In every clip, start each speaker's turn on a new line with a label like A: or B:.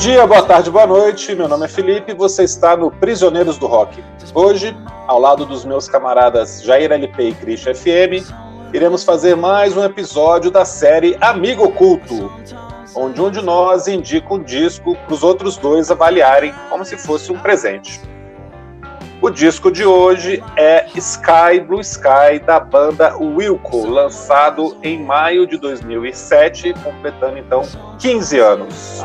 A: dia, boa tarde, boa noite. Meu nome é Felipe e você está no Prisioneiros do Rock. Hoje, ao lado dos meus camaradas Jair LP e Christian FM, iremos fazer mais um episódio da série Amigo Oculto, onde um de nós indica um disco para os outros dois avaliarem como se fosse um presente. O disco de hoje é Sky Blue Sky da banda Wilco, lançado em maio de 2007, completando então 15 anos.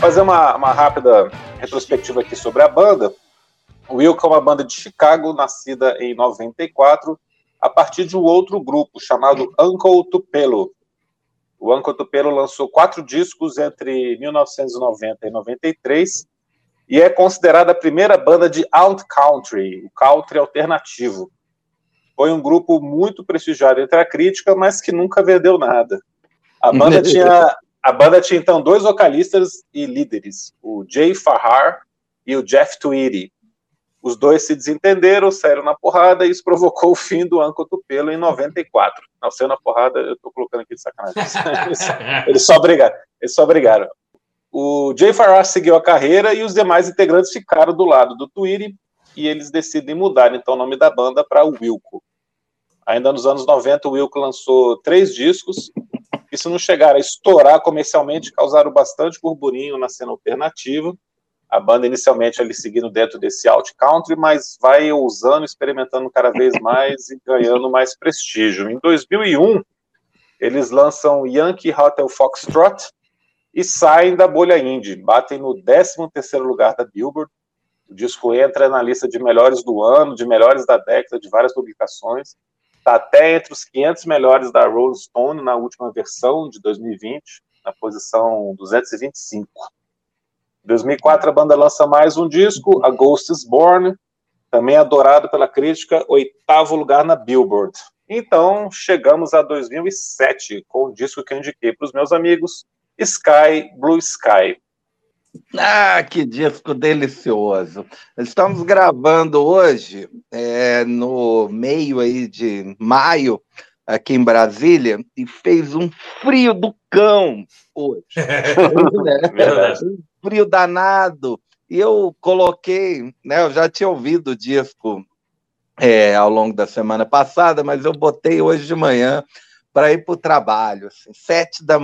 A: Fazer uma, uma rápida retrospectiva aqui sobre a banda. O Wilco é uma banda de Chicago, nascida em 94, a partir de um outro grupo chamado Uncle Tupelo. O Uncle Tupelo lançou quatro discos entre 1990 e 93 e é considerada a primeira banda de alt country, o country alternativo. Foi um grupo muito prestigiado entre a crítica, mas que nunca vendeu nada. A banda tinha a banda tinha então dois vocalistas e líderes, o Jay Farrar e o Jeff Tweedy. Os dois se desentenderam, saíram na porrada e isso provocou o fim do Anco Tupelo em 94. Não, saiu na porrada, eu tô colocando aqui de sacanagem. eles, só brigaram, eles só brigaram. O Jay Farrar seguiu a carreira e os demais integrantes ficaram do lado do Tweedy e eles decidem mudar então o nome da banda para Wilco. Ainda nos anos 90, o Wilco lançou três discos, que se não chegar a estourar comercialmente, causaram bastante burburinho na cena alternativa. A banda inicialmente ali seguindo dentro desse alt country, mas vai ousando, experimentando cada vez mais e ganhando mais prestígio. Em 2001, eles lançam Yankee Hotel Foxtrot e saem da bolha indie, batem no 13º lugar da Billboard. O disco entra na lista de melhores do ano, de melhores da década, de várias publicações está até entre os 500 melhores da Rolling Stone na última versão de 2020, na posição 225. Em 2004, a banda lança mais um disco, A Ghost is Born, também adorado pela crítica, oitavo lugar na Billboard. Então, chegamos a 2007, com o disco que eu indiquei para os meus amigos, Sky Blue Sky.
B: Ah, que disco delicioso! Estamos gravando hoje, é, no meio aí de maio, aqui em Brasília, e fez um frio do cão hoje. né? um frio danado. E eu coloquei, né? Eu já tinha ouvido o disco é, ao longo da semana passada, mas eu botei hoje de manhã para ir para o trabalho, assim, sete da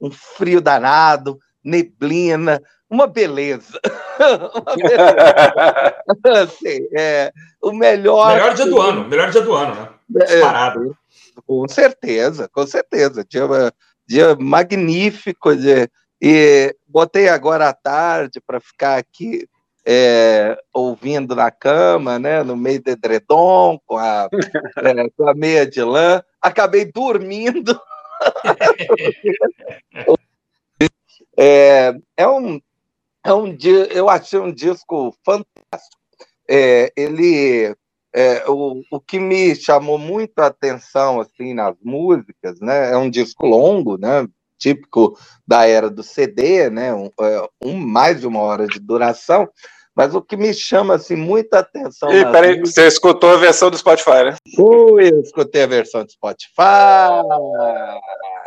B: um frio danado neblina, uma beleza. uma beleza. assim, é, o melhor.
C: Melhor dia do ano, melhor dia do ano, né? É, Parado.
B: com certeza, com certeza. Dia, dia magnífico. De, e botei agora à tarde para ficar aqui é, ouvindo na cama, né, no meio do edredom, com a, é, com a meia de lã. Acabei dormindo. É, é um, é um eu achei um disco fantástico. É, ele é, o, o que me chamou muito a atenção assim nas músicas, né? É um disco longo, né? Típico da era do CD, né? Um, é, um mais de uma hora de duração. Mas o que me chama assim muita atenção.
A: E peraí, músicas... você escutou a versão do Spotify, né?
B: Ui, eu escutei a versão do Spotify.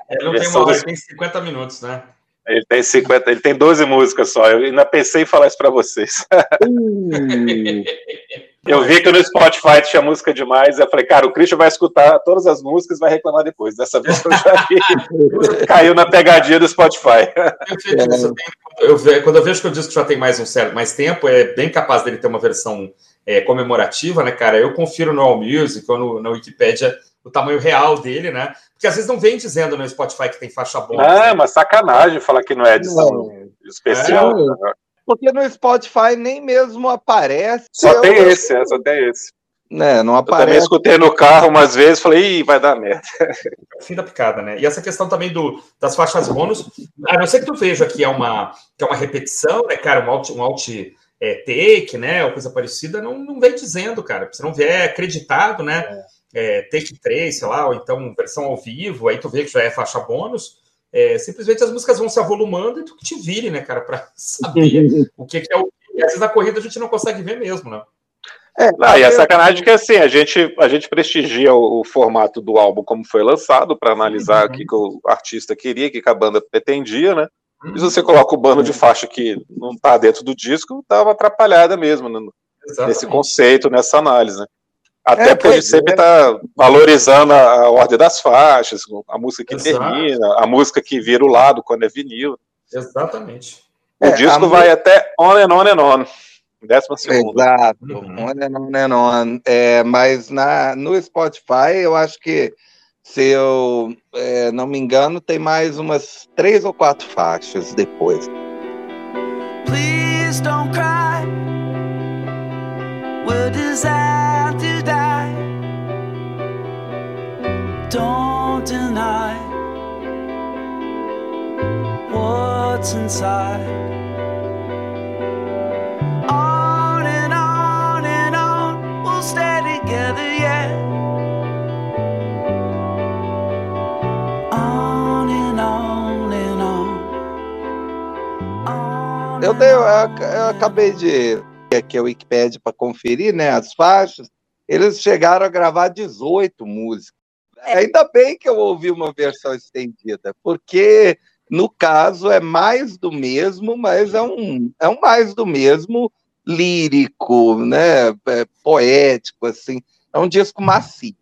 C: Ele não tem uma hora, do... tem 50 minutos, né?
A: Ele tem 50, ele tem 12 músicas só. Eu ainda pensei em falar isso para vocês. Uh. eu vi que no Spotify tinha música demais. Eu falei, cara, o Christian vai escutar todas as músicas e vai reclamar depois. Dessa vez eu já vi. Caiu na pegadinha do Spotify.
C: Eu, eu, quando eu vejo que o disco já tem mais um certo mais tempo, é bem capaz dele ter uma versão é, comemorativa, né, cara? Eu confiro no All Music ou no, na Wikipedia o tamanho real dele, né? Porque às vezes não vem dizendo no Spotify que tem faixa bônus.
A: É, né? mas sacanagem falar que não é edição não. especial. É,
B: porque no Spotify nem mesmo aparece.
A: Só tem esse, é, só tem esse. né, não aparece. Eu também escutei no carro umas vezes, falei, Ih, vai dar merda.
C: Fim da picada, né? E essa questão também do, das faixas bônus, a não ser que tu veja que é uma, que é uma repetição, né, cara, um alt, um alt é, take, né, ou coisa parecida, não, não vem dizendo, cara. Se não vier acreditado, né, é. É, take 3, sei lá, ou então versão ao vivo, aí tu vê que já é faixa bônus, é, simplesmente as músicas vão se avolumando e tu que te vire, né, cara, para saber o que, que é o que. Às vezes na corrida a gente não consegue ver mesmo, né?
A: É, não, e a sacanagem é que assim, a gente, a gente prestigia o, o formato do álbum como foi lançado, para analisar uhum. o que, que, o artista queria, o que, que a banda pretendia, né? E se uhum. você coloca o bando de faixa que não tá dentro do disco, tava atrapalhada mesmo né? nesse conceito, nessa análise, né? Até é, porque ele sempre está valorizando a, ordem das faixas, a música que Exato. termina, a música que vira o lado quando é vinil.
C: Exatamente.
A: O é, disco vai até on and on and on. Décima
B: segunda. Exato, uhum. on and on and on. É, mas na, no Spotify, eu acho que, se eu é, não me engano, tem mais umas três ou quatro faixas depois. Please don't cry. We're designed Don't deny what's inside. On and on and on, we'll stay together, yeah. On and on and on. Eu, tenho, eu, eu acabei de aqui a Wikipedia para conferir, né, as faixas, eles chegaram a gravar 18 músicas. Ainda bem que eu ouvi uma versão estendida, porque no caso é mais do mesmo, mas é um, é um mais do mesmo lírico, né, é, poético, assim, é um disco macio.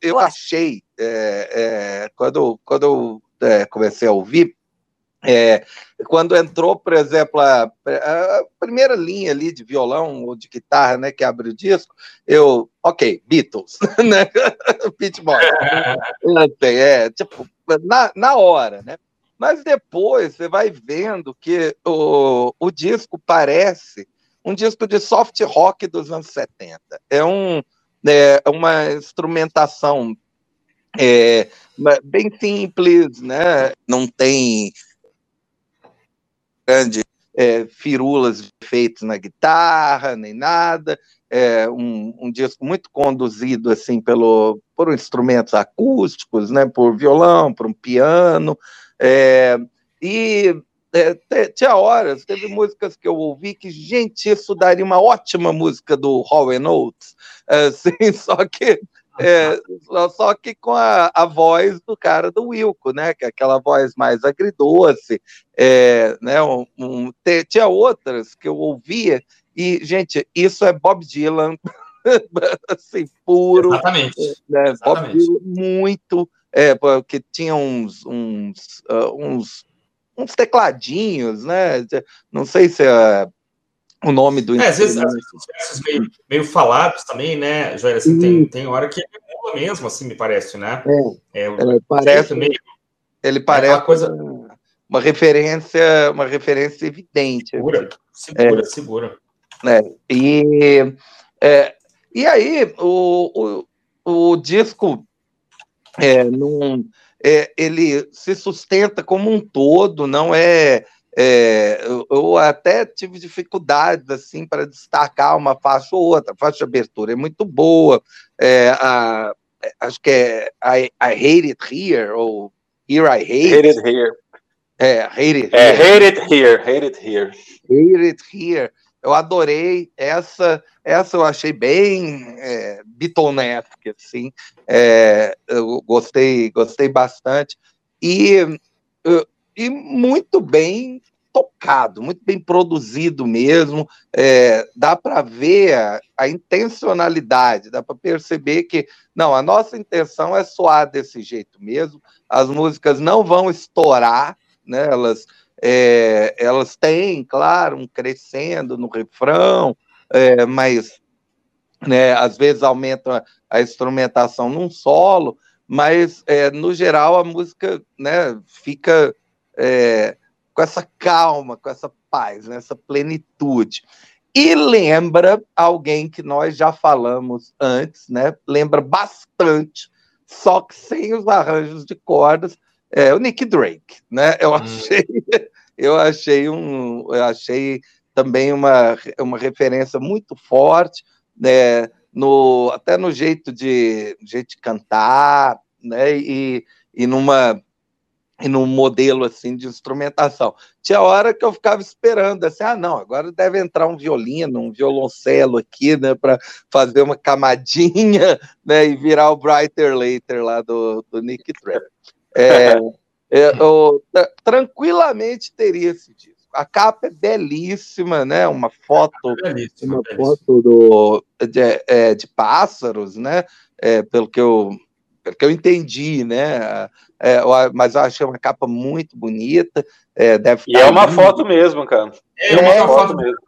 B: Eu achei, é, é, quando, quando eu é, comecei a ouvir, é, quando entrou, por exemplo, a, a, primeira linha ali de violão ou de guitarra, né, que abre o disco, eu, ok, Beatles, né, Beat Boys, é, tipo, na, na hora, né, mas depois você vai vendo que o, o disco parece um disco de soft rock dos anos 70, é, um, é uma instrumentação é, bem simples, né, não tem grandes é, firulas feitas na guitarra, nem nada. É um, um, disco muito conduzido assim pelo, por instrumentos acústicos, né, por violão, por um piano. É, e é, tinha horas, teve músicas que eu ouvi que, gente, isso daria uma ótima música do Hall Oates, assim, só que é, só que com a, a voz do cara do Wilco, né? Que é aquela voz mais agridoce. É, né, um, um, tinha outras que eu ouvia, e, gente, isso é Bob Dylan, assim, puro.
C: Exatamente.
B: Né, Exatamente. Bob Dylan, muito. É, porque tinha uns, uns, uh, uns, uns tecladinhos, né? Não sei se é o nome do.
C: É, às vezes, versos meio, meio, falados também, né, Joel? Assim, tem, tem hora que é mesmo, assim, me parece, né?
B: É, é ele parece meio, ele parece uma coisa uma referência, uma referência evidente.
C: Segura, segura, é, segura.
B: Né? E, é, e aí, o, o, o disco é, num, é, ele se sustenta como um todo, não é é, eu, eu, até tive dificuldades assim para destacar uma faixa ou outra. A faixa de abertura é muito boa. É, a, é, acho que é I, I, Hate It Here ou Here I Hate.
A: Hate It Here.
B: É, Hate It
A: é, Here. É, hate It Here. Hate It Here.
B: Hate It Here. Eu adorei essa. Essa eu achei bem é, assim. É, eu gostei, gostei bastante. E e muito bem tocado, muito bem produzido mesmo. É, dá para ver a, a, intencionalidade, dá para perceber que não, a nossa intenção é soar desse jeito mesmo. As músicas não vão estourar, né? Elas é, elas têm, claro, um crescendo no refrão, é, mas né, às vezes aumenta a instrumentação num solo, mas é, no geral a música né, fica é, com essa calma, com essa paz, né, essa plenitude. e lembra alguém que nós já falamos antes, né? Lembra bastante, só que sem os arranjos de cordas, é o Nick Drake, né? Eu hum. achei, eu achei um, eu achei também uma, uma referência muito forte, né? No, até no jeito de, jeito de cantar, né? E, e numa e num modelo assim de instrumentação. Tinha hora que eu ficava esperando assim, ah, não, agora deve entrar um violino, um violoncelo aqui, né, para fazer uma camadinha, né, e virar o Brighter Later lá do, do Nick Drake. É, é, eu, tranquilamente teria esse disco. A capa é belíssima, né? Uma foto, belíssima, uma belíssima. foto do, de, é, de pássaros, né? É, pelo que eu que eu entendi, né? É, mas eu achei uma capa muito bonita. É, deve
A: e é uma lindo. foto mesmo, cara.
B: É, uma é, foto mesmo.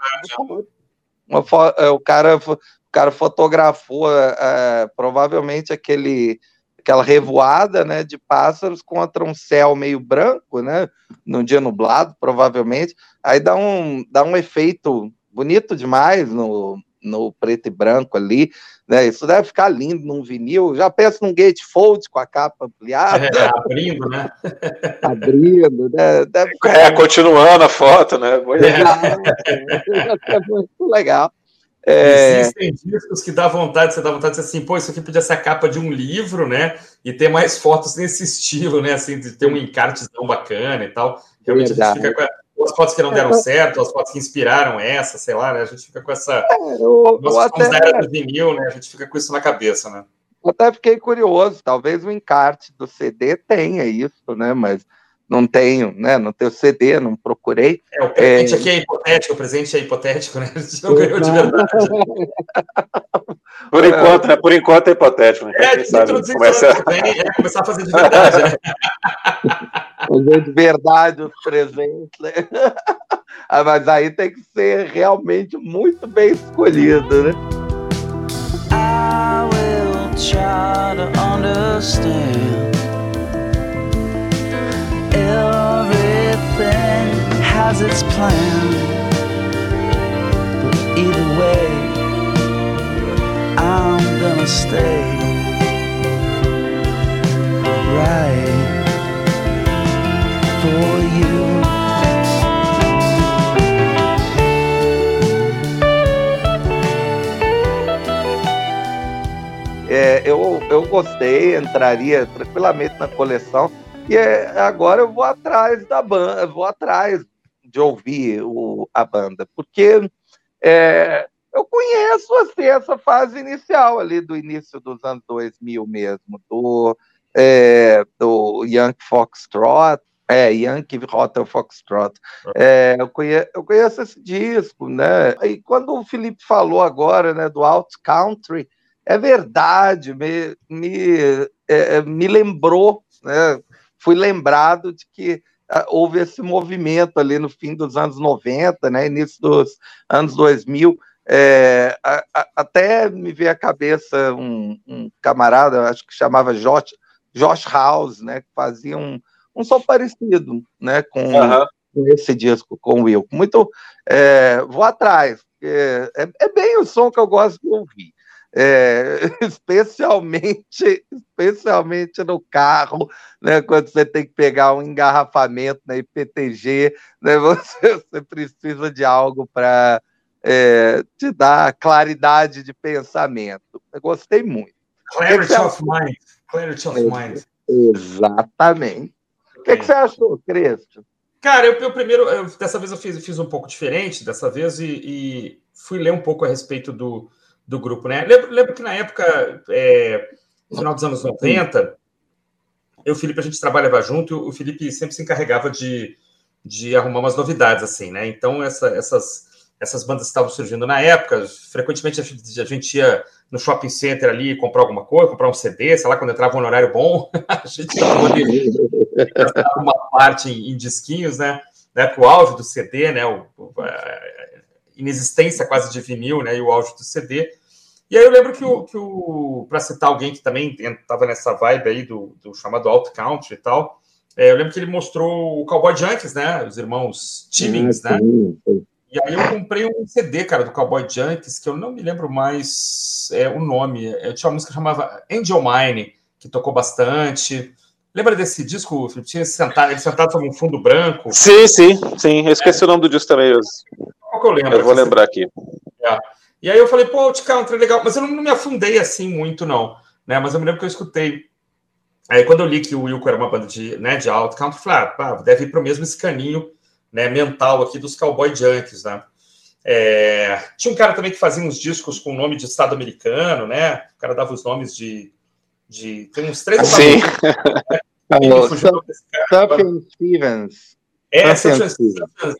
B: Uma foto, o, cara, o cara fotografou é, provavelmente aquele aquela revoada né, de pássaros contra um céu meio branco, né, num dia nublado, provavelmente. Aí dá um, dá um efeito bonito demais no, no preto e branco ali. Né? Isso deve ficar lindo num vinil. Já penso num gatefold com a capa ampliada.
C: É, abrindo, né?
B: abrindo, né?
A: Deve ficar... É, continuando a foto, né?
B: É. é muito legal.
C: É... Existem discos que dá vontade, você dá vontade de dizer assim, pô, isso aqui podia ser a capa de um livro, né? E ter mais fotos nesse estilo, né? Assim, de ter um encartezão bacana e tal. Realmente Verdade. a gente fica com as fotos que não deram é, certo, as fotos que inspiraram essa, sei lá, né? A gente fica com essa. É, eu, Nós eu até... da era do vinil, né? A gente fica com isso na cabeça, né?
B: Eu até fiquei curioso, talvez o encarte do CD tenha isso, né? Mas não tenho, né? Não tenho CD, não procurei.
C: É, o presente é... aqui é hipotético, o presente é hipotético, né? A gente não ganhou de verdade.
A: Por enquanto, né? Por enquanto é hipotético, né?
C: É, introduzir começa... é, começar a fazer de verdade, né?
B: fazer de verdade os presentes, né? Ah, mas aí tem que ser realmente muito bem escolhido, né? I will try to understand has its plan. But either way, I'm gonna stay right for you. É, eu, eu gostei, entraria tranquilamente na coleção. E é, agora eu vou atrás da banda, vou atrás de ouvir o, a banda, porque é, eu conheço assim, essa fase inicial ali do início dos anos 2000 mesmo, do, é, do Young Foxtrot, é, Yankee Hotel Foxtrot. É, eu, conheço, eu conheço esse disco, né? E quando o Felipe falou agora, né, do Out Country, é verdade, me, me, é, me lembrou, né? fui lembrado de que houve esse movimento ali no fim dos anos 90, né, início dos anos 2000, é, a, a, até me veio à cabeça um, um, camarada, acho que chamava Josh, Josh House, né, que fazia um, um som parecido, né, com, uhum. com esse disco, com o Will. Muito, é, vou atrás, é, é, bem o som que eu gosto de ouvir é, especialmente, especialmente no carro, né, quando você tem que pegar um engarrafamento na IPTG, né, você, você precisa de algo para é, te dar claridade de pensamento. Eu gostei muito.
C: Clarity of mind. Clarity of mind.
B: Exatamente. O que, que, você achou, Cristo?
C: Cara, eu, eu primeiro, eu, dessa vez eu fiz, fiz um pouco diferente, dessa vez, e, e fui ler um pouco a respeito do, do grupo, né? Lembro, lembro que na época, é, no final dos anos 90, eu e o Felipe, a gente trabalhava junto, e o Felipe sempre se encarregava de, de arrumar umas novidades, assim, né? Então, essa, essas, essas bandas estavam surgindo na época, frequentemente a gente, ia no shopping center ali comprar alguma coisa, comprar um CD, sei lá, quando entrava um horário bom, a gente dava uma parte em, em, disquinhos, né? né? O auge do CD, né? O, a inexistência quase de vinil, né? E o auge do CD. E aí eu lembro que o, que o para citar alguém que também estava nessa vibe aí do, do chamado Alt Country e tal, é, eu lembro que ele mostrou o Cowboy Junkies, né? Os irmãos Timmins, né? E aí eu comprei um CD, cara, do Cowboy Junkies, que eu não me lembro mais é, o nome. Eu tinha uma música que chamava Angel Mine, que tocou bastante. Lembra desse disco, Felipe? Tinha sentado, ele sentado sobre um fundo branco.
A: Sim, sim, sim. Eu esqueci é. o nome do disco também.
C: Qual que eu lembro?
A: Eu vou lembrar aqui.
C: É. E aí eu falei, pô, o Country é legal, mas eu não, me afundei assim muito, não. Né? Mas eu me lembro que eu escutei. Aí quando eu li que o Wilco era uma banda de, né, de alt country, eu falei, ah, deve ir para o mesmo escaninho né, mental aqui dos Cowboy Junkies, né? É, tinha um cara também que fazia uns discos com o nome de Estado americano, né? O cara dava os nomes de. de tem uns três
B: Sim. Nomes, né? Stevens.
C: É, Sufjan,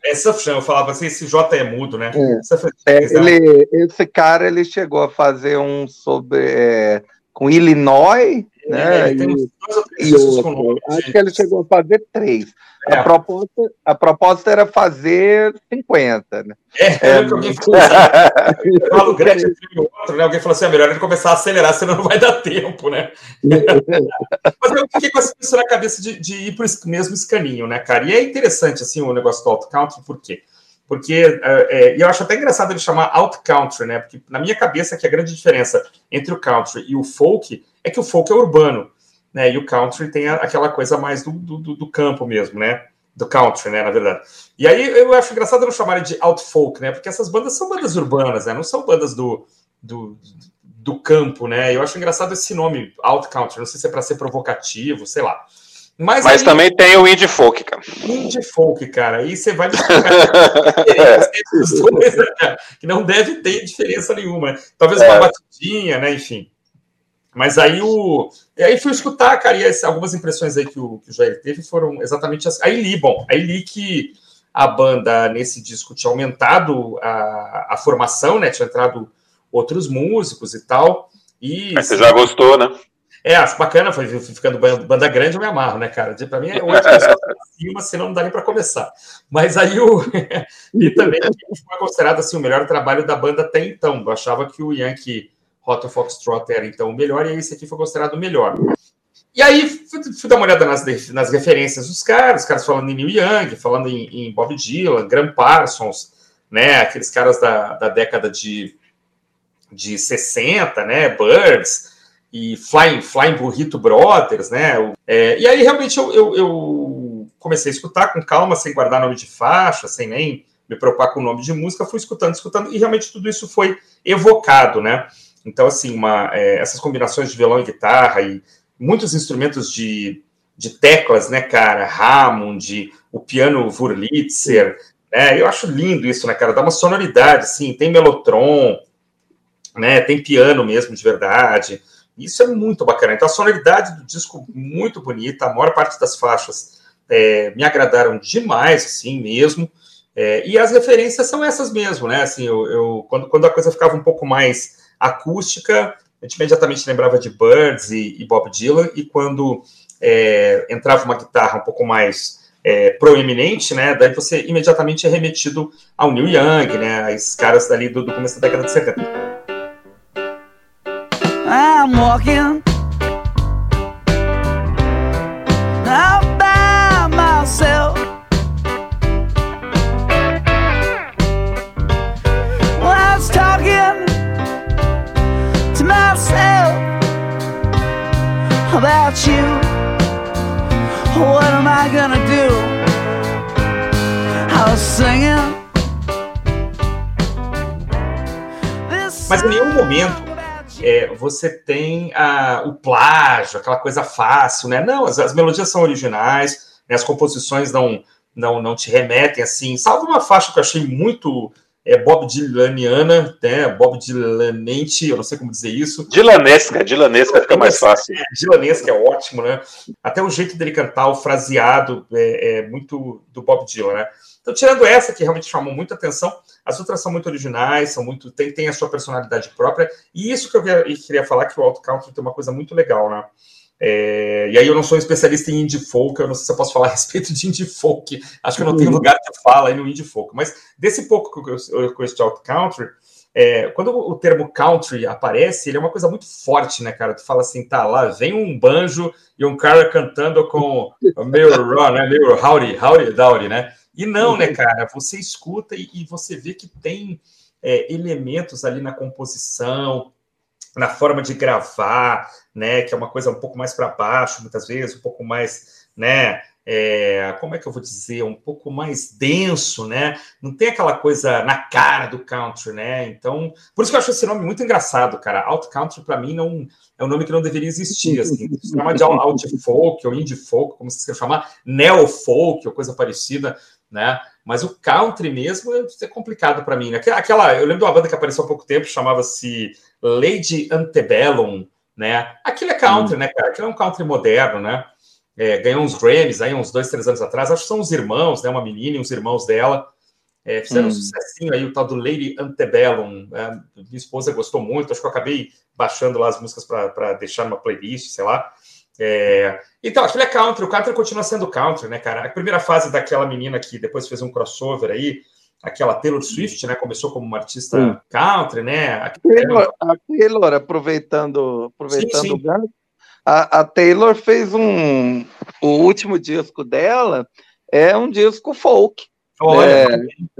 C: é Sufjan, eu falava assim, esse J é mudo, né?
B: É. É, ele, esse cara ele chegou a fazer um sobre é, com Illinois, é, né? E, e outro. Acho que ele chegou a fazer três. É. A, proposta, a proposta era fazer 50, né?
C: É, é alguém falou assim, grande outro, né? Alguém falou assim, é melhor ele começar a acelerar, senão não vai dar tempo, né? Mas eu fiquei com essa na cabeça de, de ir para o mesmo escaninho, né, cara? E é interessante, assim, o negócio do auto-country, por quê? Porque é, é, eu acho até engraçado ele chamar out-country, né? Porque na minha cabeça que a grande diferença entre o country e o folk é que o folk é urbano né? E o country tem aquela coisa mais do, do, do campo mesmo, né? Do country, né? Na verdade. E aí eu acho engraçado não chamarem de out folk, né? Porque essas bandas são bandas urbanas, né? Não são bandas do, do, do campo, né? Eu acho engraçado esse nome, out country. Não sei se é para ser provocativo, sei lá.
A: Mas, Mas aí, também tem o indie folk, cara.
C: Indie folk, cara. Aí você vai né, que não deve ter diferença nenhuma. Talvez é. uma batidinha, né? Enfim. Mas aí o. E aí fui escutar, cara, e algumas impressões aí que o, que o Jair teve foram exatamente as. Aí li, bom, aí li que a banda nesse disco tinha aumentado a, a formação, né? Tinha entrado outros músicos e tal. E,
A: Mas você já gostou, né?
C: É, bacana, foi ficando banda grande, eu me amarro, né, cara? Pra mim é oito pessoas cima, senão não dá nem para começar. Mas aí o. e também foi considerado assim, o melhor trabalho da banda até então. Eu achava que o Yankee Rota Foxtrot era então o melhor, e esse aqui foi considerado o melhor. E aí fui, fui dar uma olhada nas, nas referências dos caras, os caras falando em Neil Young, falando em, em Bob Dylan, Graham Parsons, né, aqueles caras da, da década de, de 60, né, Birds, e Flying, Flying Burrito Brothers, né, é, e aí realmente eu, eu, eu, comecei a escutar com calma, sem guardar nome de faixa, sem nem me preocupar com o nome de música, fui escutando, escutando, e realmente tudo isso foi evocado, né, então, assim, uma, é, essas combinações de violão e guitarra e muitos instrumentos de, de teclas, né, cara? Hammond, o piano Wurlitzer, né? Eu acho lindo isso, né, cara? Dá uma sonoridade, assim, tem melotron, né? Tem piano mesmo, de verdade. Isso é muito bacana. Então, a sonoridade do disco muito bonita, a maior parte das faixas é, me agradaram demais, assim, mesmo. É, e as referências são essas mesmo, né? Assim, eu, eu, quando, quando a coisa ficava um pouco mais acústica, a gente imediatamente lembrava de Birds e, e Bob Dylan, e quando é, entrava uma guitarra um pouco mais é, proeminente, né, daí você imediatamente é remetido ao Neil Young, né, a esses caras dali do, do começo da década de 70. I'm walking about you. What am I gonna do? I was singing. Mas em nenhum momento é, você tem a, o plágio, aquela coisa fácil, né? Não, as, as melodias são originais, né? as composições não, não, não te remetem assim. Salvo uma faixa que eu achei muito é Bob Dylaniana, né? Bob Dylanente, eu não sei como dizer isso.
A: Dylanesca, Dylanesca fica mais fácil.
C: É, Dylanesca é ótimo, né? Até o jeito dele cantar, o fraseado, é, é, muito do Bob Dylan, né? Então, tirando essa que realmente chamou muita atenção, as outras são muito originais, são muito tem, tem a sua personalidade própria, e isso que eu queria falar, que o Alto Country tem uma coisa muito legal, né? É, e aí eu não sou um especialista em indie folk, eu não sei se eu posso falar a respeito de indie folk, acho que eu não tenho uhum. lugar de fala aí no indie folk, mas desse pouco que eu, conheço de alt country, é, quando o termo country aparece, ele é uma coisa muito forte, né, cara? Tu fala assim, tá lá, vem um banjo e um cara cantando com meio raw, né? Meio howdy, howdy, dowdy, né? E não, né, cara? Você escuta e, e você vê que tem é, elementos ali na composição, na forma de gravar, né? Que é uma coisa um pouco mais para baixo, muitas vezes, um pouco mais, né? é, como é que eu vou dizer, um pouco mais denso, né? Não tem aquela coisa na cara do country, né? Então, por isso que eu acho esse nome muito engraçado, cara. Alt country para mim não é um nome que não deveria existir, assim. Se chama de alt folk ou indie folk, como se quer chamar, neo folk ou coisa parecida, né? Mas o country mesmo é complicado para mim. Né? Aquela, eu lembro de uma banda que apareceu há pouco tempo, chamava-se Lady Antebellum, né? Aquilo é country, hum. né, cara? Aquilo é um country moderno, né? é, ganhou uns Grammys aí uns dois, três anos atrás. Acho que são os irmãos, né? Uma menina e uns irmãos dela. É, fizeram hum. um sucessinho aí, o tal do Lady Antebellum. É, minha esposa gostou muito, acho que eu acabei baixando lá as músicas para deixar numa playlist, sei lá. É, então, que ele é country, o country continua sendo country, né, cara? A primeira fase daquela menina que depois fez um crossover aí, aquela Taylor Swift, né? Começou como uma artista hum. country, né?
B: A Taylor, a Taylor aproveitando, aproveitando sim, sim. o gancho, a, a, Taylor fez um. O último disco dela é um disco folk. Olha,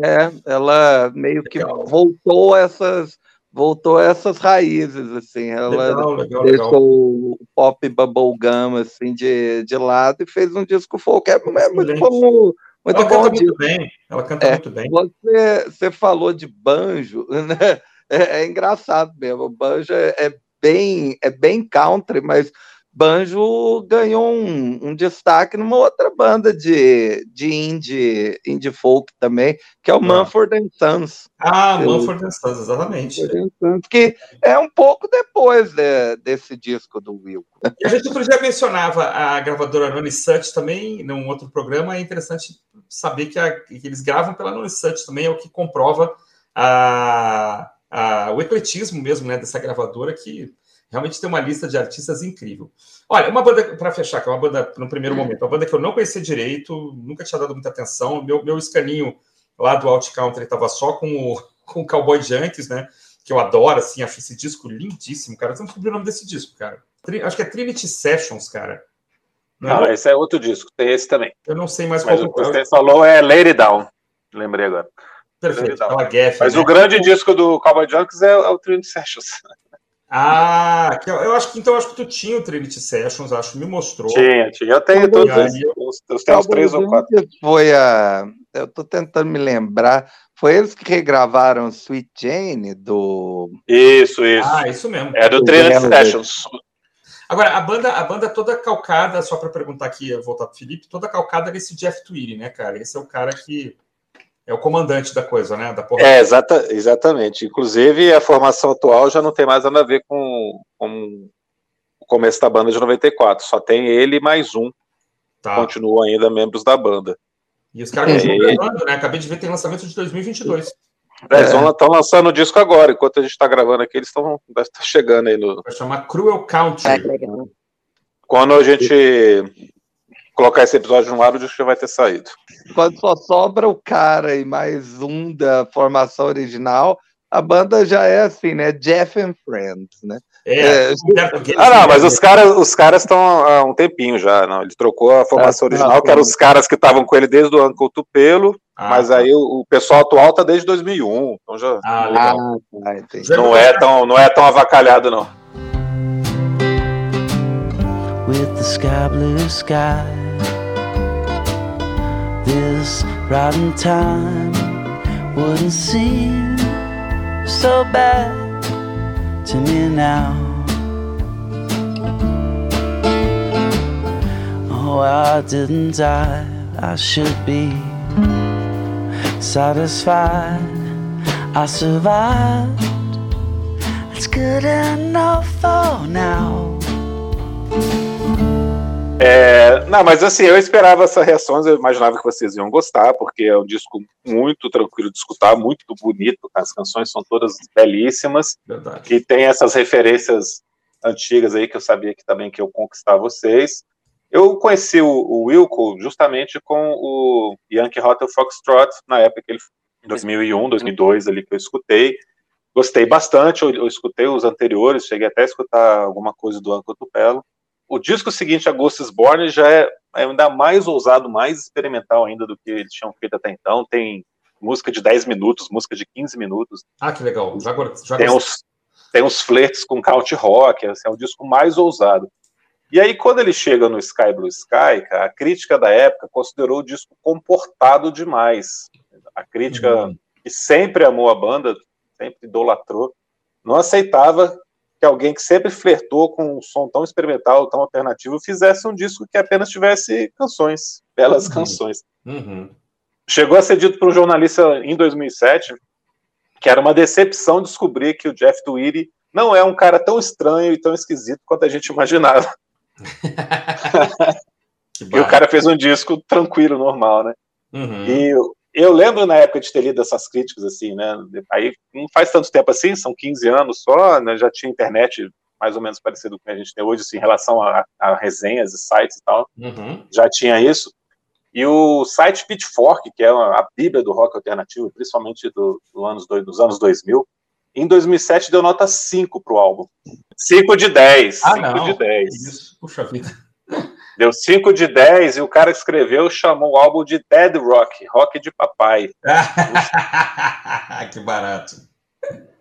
B: é, é, ela meio que legal. voltou essas voltou essas raízes assim ela legal, legal, deixou o pop bubblegum assim de, de lado e fez um disco folk. É, é muito bom muito
C: ela bom canta muito bem ela canta é, muito bem.
B: você, você falou de banjo né? É, é engraçado mesmo o banjo é, é bem é bem country mas Banjo ganhou um, um, destaque numa outra banda de, de indie, indie folk também, que é o ah. Manford Sons.
C: Ah, Manford Sons, exatamente.
B: Sons, que é um pouco depois de, desse disco do Wilco.
C: E a gente outro dia mencionava a gravadora Noni Sut também, num outro programa, é interessante saber que, a, que eles gravam pela Noni Sut também, é o que comprova a, a, o ecletismo mesmo né, dessa gravadora que Realmente tem uma lista de artistas incrível. Olha, uma banda, para fechar, que é uma banda, no primeiro momento, uma banda que eu não conhecia direito, nunca tinha dado muita atenção. Meu, meu escaninho lá do Out Country estava só com o, com o Cowboy Junkies, né? Que eu adoro, assim, acho esse disco lindíssimo, cara. Você não descobriu o nome desse disco, cara. Acho que é Trinity Sessions, cara.
A: Não, não é? esse é outro disco, tem esse também.
C: Eu não sei mais
A: Mas qual o que você falou é Lady Down. Lembrei agora.
C: Perfeito.
A: Mas né? o grande disco do Cowboy Junkies é, é o Trinity Sessions.
C: Ah, eu acho que então acho que tu tinha o Trinity Sessions, acho que me mostrou.
A: Tinha, tinha. Eu tenho todos os, os, os três ou quatro.
B: Foi a. Eu tô tentando me lembrar. Foi eles que regravaram Sweet Jane do.
A: Isso, isso.
C: Ah, isso mesmo.
A: É do Trinity Sessions.
C: Agora, a banda, a banda toda calcada, só para perguntar aqui, voltar pro Felipe, toda calcada nesse Jeff Tweedy, né, cara? Esse é o cara que é o comandante da coisa, né? Da
A: porra. É, exata, exatamente. Inclusive, a formação atual já não tem mais nada a ver com, com o começo da banda de 94. Só tem ele mais um. Tá. Continuam ainda membros da banda.
C: E os caras continuam é, gravando, né? Acabei de ver, tem lançamento de 2022.
A: É, eles estão lançando o disco agora. Enquanto a gente está gravando aqui, eles estão chegando aí no.
C: Vai chamar Cruel Country. É,
A: Quando a gente colocar esse episódio no ar, o disco já vai ter saído.
B: Quando só sobra o cara e mais um da formação original, a banda já é assim, né? Jeff and Friends, né?
A: É, é... Ah, não, mas os caras os caras estão há um tempinho já, não. Ele trocou a formação ah, original, que eram os caras que estavam com ele desde o Uncle Tupelo, ah, mas tá. aí o, o, pessoal atual tá desde 2001, então já ah, legal. Ah, não é tão não é tão avacalhado não. With the sky blue sky this rotten time wouldn't seem so bad to me now. Oh, I didn't die, I should be satisfied. I survived, it's good enough for now. É, não, mas assim, eu esperava essa reação, eu imaginava que vocês iam gostar, porque é um disco muito tranquilo de escutar, muito bonito, as canções são todas belíssimas, Verdade. que tem essas referências antigas aí que eu sabia que também que eu conquistar vocês. Eu conheci o, o Wilco justamente com o Yankee Hotel Foxtrot, na época que ele em 2001, 2002 ali que eu escutei, Gostei bastante, eu, eu, escutei os anteriores, cheguei até a escutar alguma coisa do Anco Tupelo. O disco seguinte, a Ghosts Born, já é, é ainda mais ousado, mais experimental ainda do que eles tinham feito até então. Tem música de 10 minutos, música de 15 minutos.
C: Ah, que legal. Já,
A: já tem, uns, tem uns flertes com country rock, assim, é um disco mais ousado. E aí, quando ele chega no Sky Blue Sky, a crítica da época considerou o disco comportado demais. A crítica uhum. que sempre amou a banda sempre idolatrou, não aceitava que alguém que sempre flertou com um som tão experimental, tão alternativo, fizesse um disco que apenas tivesse canções, belas uhum. canções. Uhum. Chegou a ser dito por um jornalista em 2007 que era uma decepção descobrir que o Jeff Tweedy não é um cara tão estranho e tão esquisito quanto a gente imaginava. e o cara fez um disco tranquilo, normal, né? Uhum. E eu lembro na época de ter lido essas críticas, assim, né? Aí não faz tanto tempo assim, são 15 anos só, né? Já tinha internet mais ou menos parecido com o que a gente tem hoje, assim, em relação a, a resenhas e sites e tal. Uhum. Já tinha isso. E o site Pitchfork, que é a bíblia do rock alternativo, principalmente do, do anos, dos anos 2000, em 2007 deu nota 5 pro álbum. 5 de 10.
C: Ah, 5 não. de 10. Isso, puxa vida.
A: Deu 5 de 10 e o cara que escreveu chamou o álbum de Dead Rock, rock de papai.
C: que barato.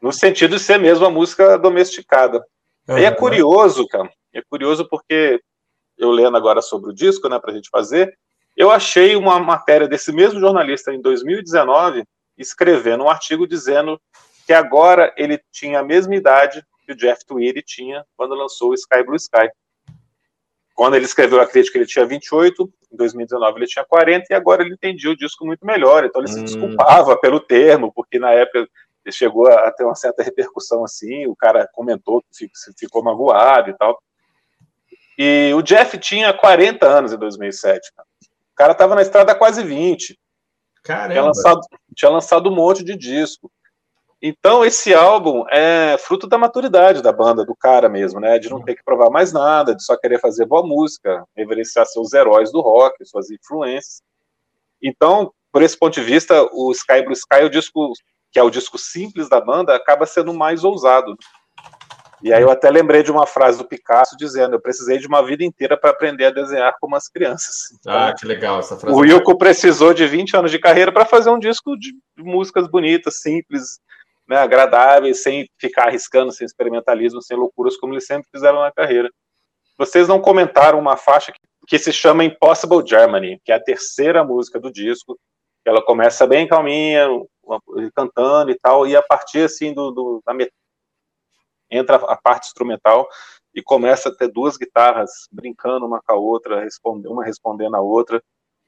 A: No sentido de ser mesmo a música domesticada. Uhum. E é curioso, cara. É curioso porque eu lendo agora sobre o disco, né, pra gente fazer, eu achei uma matéria desse mesmo jornalista em 2019 escrevendo um artigo dizendo que agora ele tinha a mesma idade que o Jeff Tweedy tinha quando lançou o Sky Blue Sky. Quando ele escreveu a crítica, ele tinha 28, em 2019 ele tinha 40, e agora ele entendia o disco muito melhor. Então ele hum. se desculpava pelo termo, porque na época ele chegou a ter uma certa repercussão assim, o cara comentou que ficou magoado e tal. E o Jeff tinha 40 anos em 2007. Cara. O cara estava na estrada há quase 20. Caramba. Tinha lançado, tinha lançado um monte de disco. Então, esse álbum é fruto da maturidade da banda, do cara mesmo, né? De não ter que provar mais nada, de só querer fazer boa música, reverenciar seus heróis do rock, suas influências. Então, por esse ponto de vista, o Sky Blue Sky, o disco, que é o disco simples da banda, acaba sendo mais ousado. E aí eu até lembrei de uma frase do Picasso dizendo: Eu precisei de uma vida inteira para aprender a desenhar como as crianças.
C: Ah, que legal essa frase.
A: O Wilco precisou de 20 anos de carreira para fazer um disco de músicas bonitas, simples, né, agradáveis, sem ficar arriscando, sem experimentalismo, sem loucuras, como eles sempre fizeram na carreira. Vocês não comentaram uma faixa que, se chama Impossible Germany, que é a terceira música do disco. Ela começa bem calminha, cantando e tal, e a partir assim do, do da met... entra a parte instrumental e começa a ter duas guitarras brincando uma com a outra, uma respondendo a outra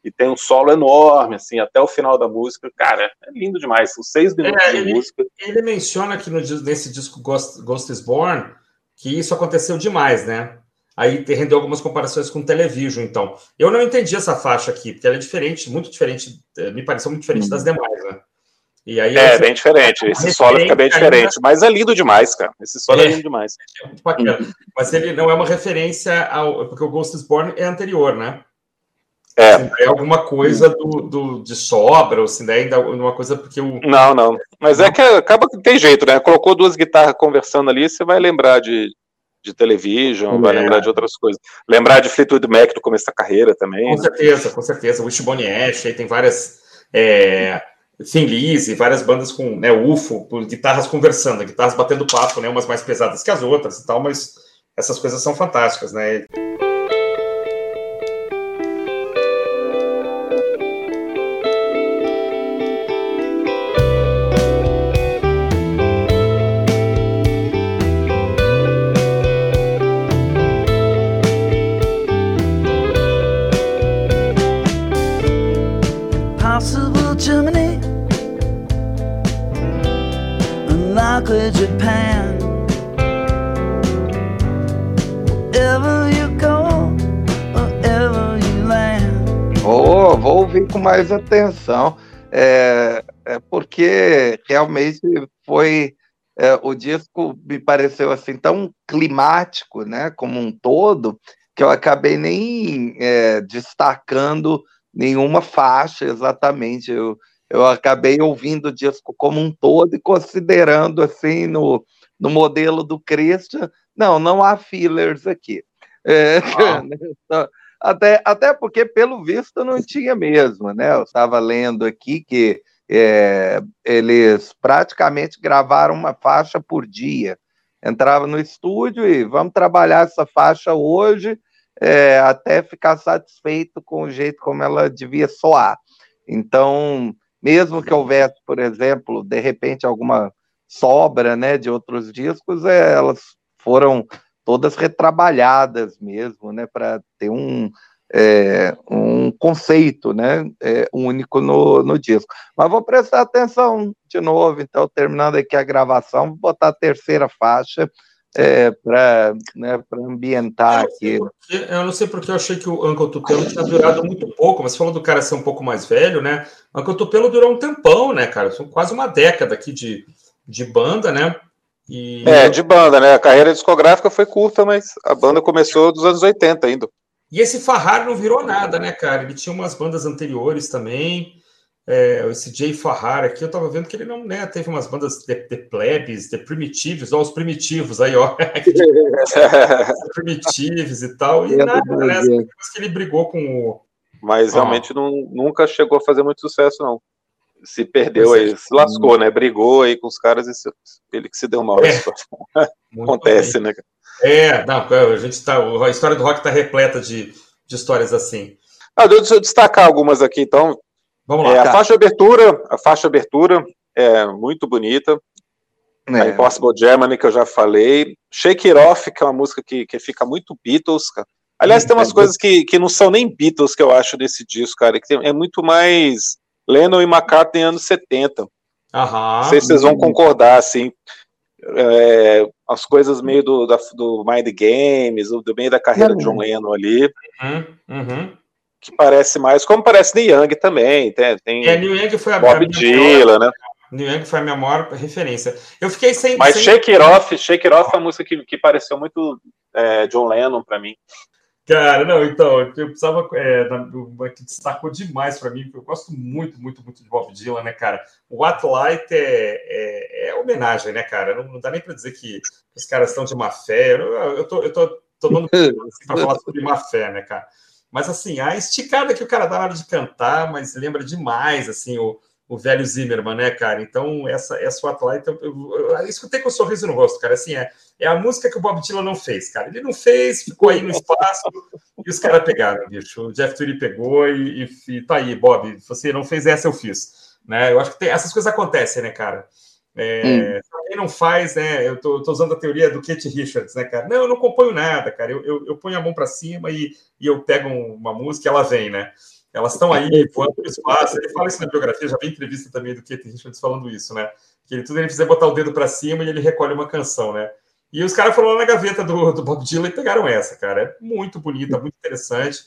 A: e tem um solo enorme, assim, até o final da música. Cara, é lindo demais. São seis minutos é,
C: ele,
A: de música.
C: Ele menciona aqui no, nesse disco Ghost, Ghost is Born que isso aconteceu demais, né? Aí rendeu algumas comparações com Television, então. Eu não entendi essa faixa aqui, porque ela é diferente, muito diferente, eh, me pareceu muito diferente das demais, né?
A: E aí, é, bem diferente. Esse solo fica bem diferente, mas é lindo demais, cara. Esse solo é, é lindo demais. É muito
C: bacana. Mas ele não é uma referência ao. Porque o Ghost is Born é anterior, né? É. é alguma coisa do, do, de sobra, ou se ainda uma coisa porque o.
A: Não, não. Mas é que acaba que tem jeito, né? Colocou duas guitarras conversando ali, você vai lembrar de, de television, é. vai lembrar de outras coisas. Lembrar de Fleetwood Mac do começo da carreira também.
C: Com certeza, com certeza. Wishbone Ash, aí tem várias. É, Thin Lizzy, várias bandas com né, UFO, guitarras conversando, guitarras batendo papo, né? Umas mais pesadas que as outras e tal, mas essas coisas são fantásticas, né? Mais atenção, é, é porque realmente foi é, o disco me pareceu assim tão climático, né, como um todo, que eu acabei nem é, destacando nenhuma faixa exatamente. Eu,
B: eu acabei ouvindo o disco como um todo e considerando assim no, no modelo do Christian, não, não há fillers aqui. É, ah. até, até porque, pelo visto, não tinha mesmo, né? Eu estava lendo aqui que é, eles praticamente gravaram uma faixa por dia. Entrava no estúdio e vamos trabalhar essa faixa hoje é, até ficar satisfeito com o jeito como ela devia soar. Então, mesmo que houvesse, por exemplo, de repente alguma sobra né, de outros discos, é, elas foram todas retrabalhadas mesmo, né, para ter um, é, um conceito né, é, único no, no disco. Mas vou prestar atenção de novo, então, terminando aqui a gravação, vou botar a terceira faixa é, para né, ambientar
C: eu aqui. Porque, eu não sei porque eu achei que o Uncle Tupelo tinha durado muito pouco, mas falou do cara ser um pouco mais velho, né? O Uncle Tupelo durou um tempão, né, cara? São quase uma década aqui de, de banda, né?
A: E... É, de banda, né? A carreira discográfica foi curta, mas a banda começou dos anos 80 ainda.
C: E esse Farrar não virou nada, né, cara? Ele tinha umas bandas anteriores também. É, esse Jay Farrar aqui, eu tava vendo que ele não, né, teve umas bandas de, de plebes, de primitivos, ó, os primitivos aí, ó. primitivos e tal. E nada, né? Que ele brigou com o.
A: Mas realmente não, nunca chegou a fazer muito sucesso, não. Se perdeu aí, se lascou, né? Brigou aí com os caras e ele que se deu mal. É. Acontece, bem. né?
C: É, não, a gente tá. A história do rock está repleta de, de histórias assim.
A: Ah, deixa eu destacar algumas aqui, então. Vamos lá. É, tá. A faixa abertura, a faixa abertura é muito bonita. É. A Impossible Germany, que eu já falei. Shake It Off, que é uma música que, que fica muito Beatles, cara. Aliás, tem umas é coisas que, que não são nem Beatles que eu acho nesse disco, cara, que é muito mais Lennon e McCartney anos 70. Aham. Não sei se vocês vão concordar, assim é, as coisas meio do, da, do Mind Games, do meio da carreira uhum. de John Lennon ali. Uhum, uhum. Que parece mais, como parece Neil Young também. Tem, tem
C: é, Neil Young foi a,
A: Bob Dylan, né?
C: Neil Young foi a minha maior referência. Eu fiquei sem.
A: Mas
C: sem...
A: Shake It Off, Shake It Off é uma música que, que pareceu muito é, John Lennon para mim.
C: Cara, não, então, eu precisava. É, que destacou demais para mim, porque eu gosto muito, muito, muito de Bob Dylan, né, cara? O What Light é, é, é homenagem, né, cara? Não, não dá nem para dizer que os caras estão de má fé. Eu, eu, tô, eu tô, tô dando assim, para falar sobre má fé, né, cara? Mas, assim, a esticada que o cara dá na hora de cantar, mas lembra demais, assim, o o velho Zimmerman, né, cara? Então, essa, essa Atlanta, eu, eu, eu, escutei com um sorriso no rosto, cara. Assim, é, é a música que o Bob Dylan não fez, cara. Ele não fez, ficou aí no espaço e os caras pegaram, bicho. O Jeff Tweedy pegou e, e, e, tá aí, Bob. Você não fez essa, eu fiz. Né? Eu acho que tem, essas coisas acontecem, né, cara? É, hum. Alguém não faz, né? Eu tô, tô, usando a teoria do Kate Richards, né, cara? Não, eu não componho nada, cara. Eu, eu, eu ponho a mão para cima e, e eu pego uma música e ela vem, né? Elas estão aí voando no espaço. Ele fala isso na biografia, já vi entrevista também do Keith Richards falando isso, né? Que ele tudo ele precisa botar o dedo para cima e ele recolhe uma canção, né? E os caras foram lá na gaveta do, do Bob Dylan e pegaram essa, cara. É muito bonita, muito interessante.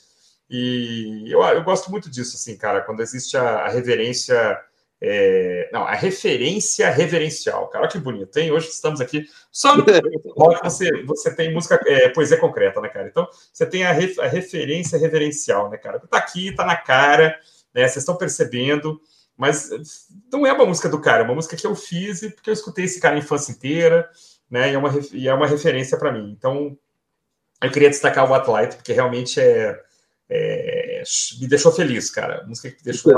C: E eu, eu gosto muito disso, assim, cara, quando existe a, a reverência é, não, a referência reverencial. Cara, que bonito, hein? Hoje estamos aqui só no rock, você, você tem música, é, poesia concreta, né, cara? Então, você tem a, ref, a, referência reverencial, né, cara? Tá aqui, tá na cara, né? Vocês estão percebendo, mas não é uma música do cara, é uma música que eu fiz e porque eu escutei esse cara a infância inteira, né? E é uma, e é uma referência para mim. Então, eu queria destacar o What Light, porque realmente é, é, me deixou feliz, cara. A música que me deixou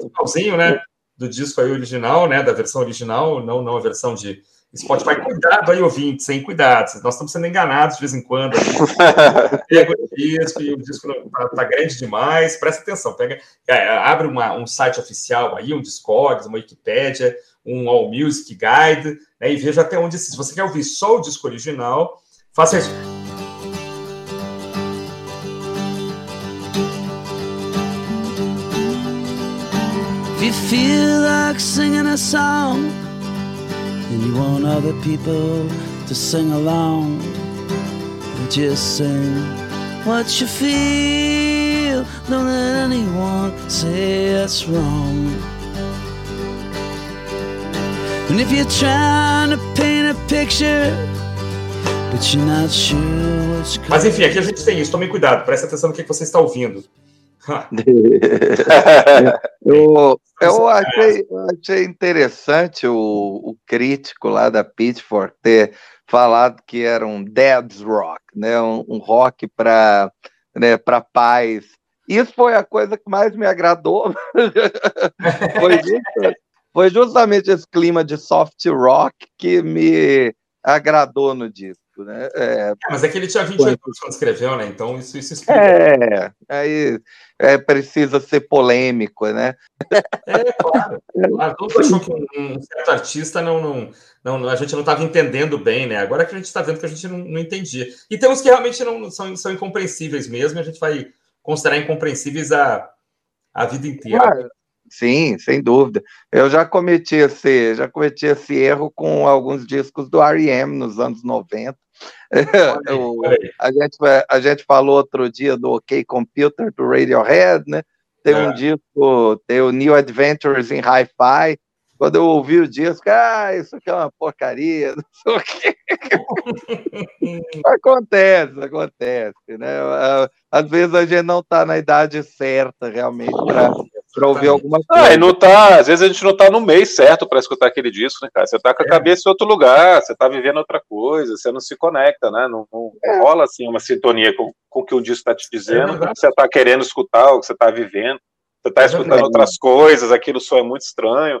C: finalzinho, né? Do disco aí original, né, da versão original, não, não a versão de Spotify. Cuidado aí, ouvintes, sem cuidado. Nós estamos sendo enganados de vez em quando. pega o disco e o disco está tá grande demais. Presta atenção, pega, é, abre uma, um site oficial aí, um Discogs, uma Wikipédia, um All Music Guide, né, e veja até onde. Se você quer ouvir só o disco original, faça isso. Feel like singing a song and you want other people to sing along, just sing what you feel. Don't let anyone say it's wrong. And if you're trying to paint a picture, but you're not sure what's Mas enfim, aqui a gente tem isso. Tome cuidado, preste atenção no que você está ouvindo.
B: eu, eu achei, achei interessante o, o crítico lá da Pitchfork ter falado que era um dad's rock, né? um, um rock para né, pais. Isso foi a coisa que mais me agradou. foi, just, foi justamente esse clima de soft rock que me agradou no disco. Né?
C: É, é, mas é que ele tinha 28 anos quando escreveu, né? Então isso, isso explica.
B: É, aí é, precisa ser polêmico, né?
C: É, claro. A gente achou que um, certo artista não, não, não, a gente não estava entendendo bem, né? Agora que a gente está vendo que a gente não, não entendia. E tem uns que realmente não são, são incompreensíveis mesmo, a gente vai considerar incompreensíveis a, a vida inteira. Claro.
B: Sim, sem dúvida. Eu já cometi esse, já cometi esse erro com alguns discos do R.E.M. nos anos 90. O, a, gente, a gente falou outro dia do OK Computer do Radiohead, né? Tem é. um disco, tem o New Adventures in Hi-Fi. Quando eu ouvi o disco, ah, isso aqui é uma porcaria, não sei o quê. acontece, acontece, né? Às vezes a gente não está na idade certa realmente para para ouvir alguma
A: coisa. Ah, e não tá, às vezes a gente não tá no mês certo para escutar aquele disco, né, cara? Você tá com a é. cabeça em outro lugar, você tá vivendo outra coisa, você não se conecta, né? Não, não é. rola assim uma sintonia com, com o que o disco está te dizendo, é você tá querendo escutar, o que você tá vivendo. Você tá escutando outras coisas, aquilo só é muito estranho.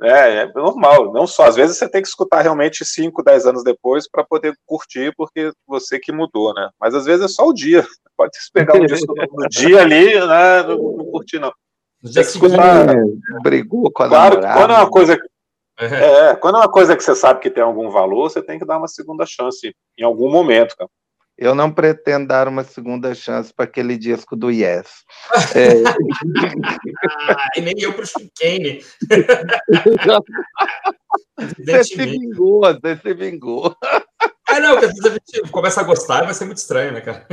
A: É, é normal, não só. Às vezes você tem que escutar realmente 5, 10 anos depois para poder curtir, porque você que mudou, né? Mas às vezes é só o dia. Pode pegar um disco no dia ali, né? Não, não curtir, não.
B: No dia escutar, brigou com a
A: claro, namorada. Quando é uma coisa. É. é, quando é uma coisa que você sabe que tem algum valor, você tem que dar uma segunda chance em algum momento, cara.
B: Eu não pretendo dar uma segunda chance para aquele disco do Yes. é...
C: ah, e nem eu para o Chicane.
B: você se vingou, você se vingou.
C: Ah, não, porque às vezes a gente começa a gostar e vai ser muito estranho, né, cara?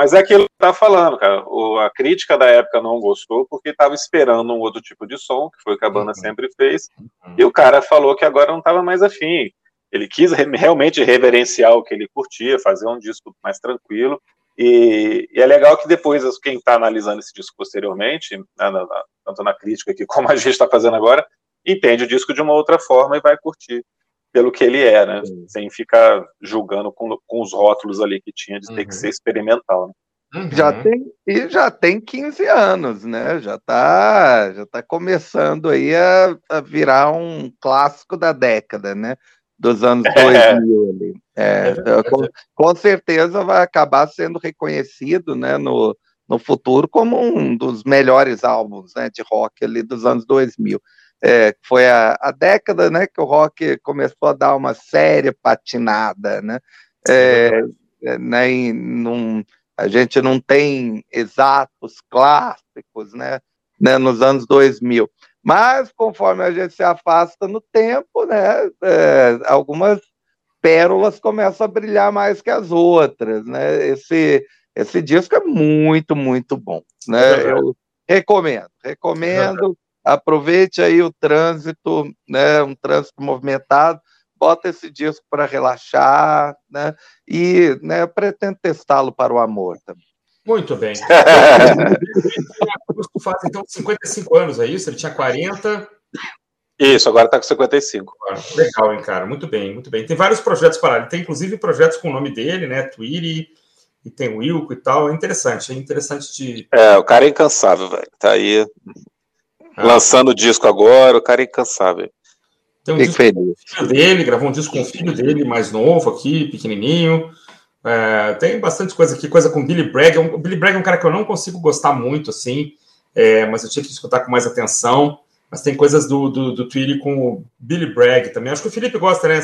A: Mas é aquilo que tá falando, cara. O, a crítica da época não gostou porque estava esperando um outro tipo de som, que foi o que a banda uhum. sempre fez. Uhum. E o cara falou que agora não estava mais afim. Ele quis re realmente reverenciar o que ele curtia, fazer um disco mais tranquilo. E, e é legal que depois quem está analisando esse disco posteriormente, na, na, tanto na crítica aqui como a gente está fazendo agora, entende o disco de uma outra forma e vai curtir pelo que ele é, né? Sem ficar julgando com, com os rótulos ali que tinha de ter que uhum. ser experimental. Né?
B: Uhum. Já tem e já tem 15 anos, né? Já está já tá começando aí a, a, virar um clássico da década, né? Dos anos 2000. É, é, com, com, certeza vai acabar sendo reconhecido, né? No, no futuro como um dos melhores álbuns, né? De rock ali dos anos 2000 é, foi a, a, década né, que o rock começou a dar uma séria patinada. Né? É, é, né, num, a gente não tem exatos clássicos né, né, nos anos 2000. Mas, conforme a gente se afasta no tempo, né, é, algumas pérolas começam a brilhar mais que as outras. Né? Esse, esse disco é muito, muito bom. Né? Eu recomendo, recomendo aproveite aí o trânsito, né, um trânsito movimentado, bota esse disco para relaxar, né, e né, pretendo testá-lo para o amor também.
C: Muito bem. faz então 55 anos, é isso? Ele tinha 40.
A: Isso, agora está com 55.
C: Legal, hein, cara? Muito bem, muito bem. Tem vários projetos para ele. Tem inclusive projetos com o nome dele, né? Twitter e tem o Wilco e tal. É interessante, é interessante de.
A: É, o cara é incansável, velho. Tá aí ah. Lançando o disco agora, o cara é incansável.
C: Tem um disco com o filho dele, gravou um disco com o filho dele, mais novo aqui, pequenininho. É, tem bastante coisa aqui, coisa com Billy Bragg. O Billy Bragg é um cara que eu não consigo gostar muito, assim, é, mas eu tive que escutar com mais atenção. Mas tem coisas do, do, do Twitter com o Billy Bragg também. Acho que o Felipe gosta, né?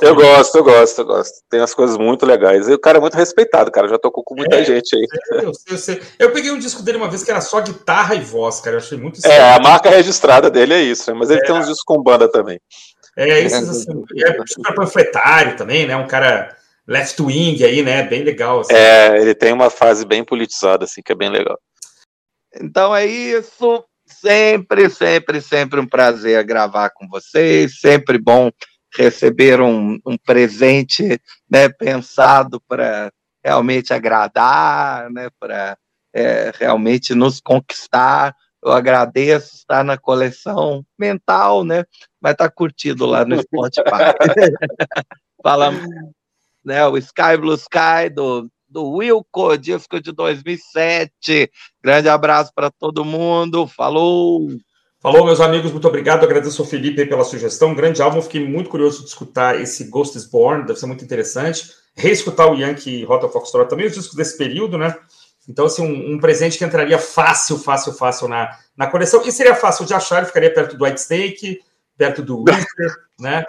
A: eu gosto, eu gosto, eu gosto. Tem as coisas muito legais. E o cara é muito respeitado, cara. Já tocou com muita é, gente aí.
C: Eu, sei, eu, sei. eu peguei um disco dele uma vez que era só guitarra e voz, cara. Eu achei muito
A: estranho. É, a marca registrada dele é isso, né? Mas ele é. tem uns discos com banda também.
C: É, isso assim. É super panfletário também, né? Um cara left wing aí, né? Bem legal.
A: Assim. É, ele tem uma fase bem politizada, assim, que é bem legal.
B: Então é isso. Sempre, sempre, sempre um prazer gravar com vocês, sempre bom receber um, um presente né, pensado para realmente agradar, né, para é, realmente nos conquistar. Eu agradeço estar na coleção mental, né? Mas tá curtido lá no Spotify. Falamos, né? O Sky Blue Sky do, do Wilco, disco de 2007. Grande abraço para todo mundo. Falou!
C: Falou, meus amigos, muito obrigado. Agradeço ao Felipe pela sugestão. Grande álbum, fiquei muito curioso de escutar esse Ghost is Born, deve ser muito interessante. Reescutar o Yankee Rota Foxtrot também, os discos desse período, né? Então, assim, um, um, presente que entraria fácil, fácil, fácil na, na coleção. E seria fácil de achar, ficaria perto do White Steak, perto do Winter, né?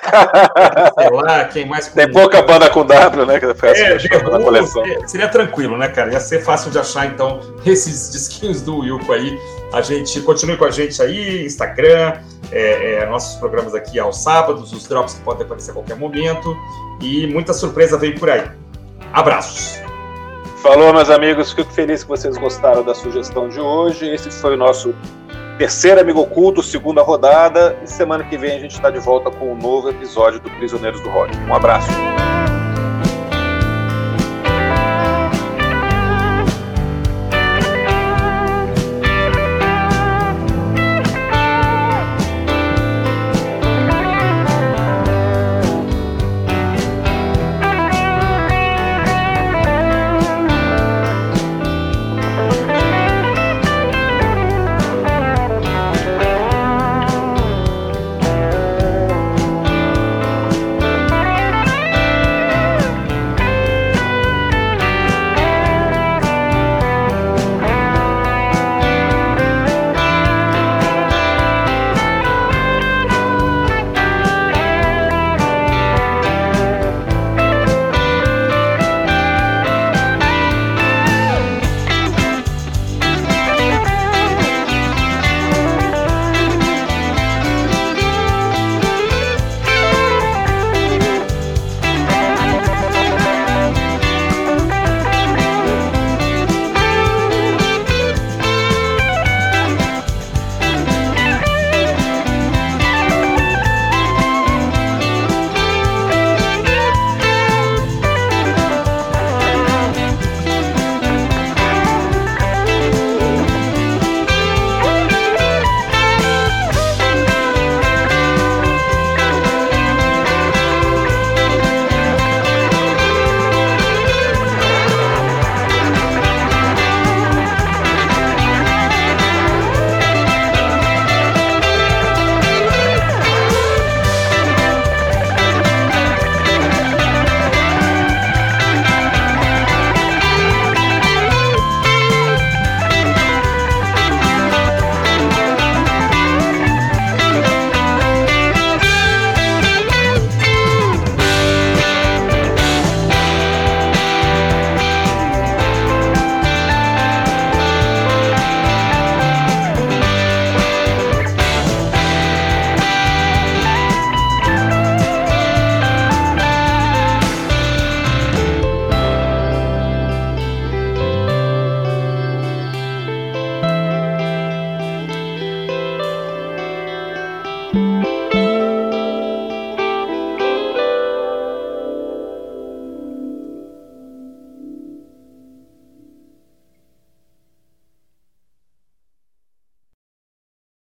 C: Sei lá, quem mais.
A: Tem pouca banda com W, né? Que
C: é, na coleção. Seria, seria, tranquilo, né, cara? Ia ser fácil de achar, então, esses disquinhos do Wilco aí. A gente continue com a gente aí, Instagram, é, é, nossos programas aqui aos sábados, os drops que podem aparecer a qualquer momento. E muita surpresa vem por aí. Abraços!
A: Falou, meus amigos. Fico feliz que vocês gostaram da sugestão de hoje. Esse foi o nosso terceiro Amigo Oculto, segunda rodada. E semana que vem a gente está de volta com um novo episódio do Prisioneiros do Rock. Um abraço.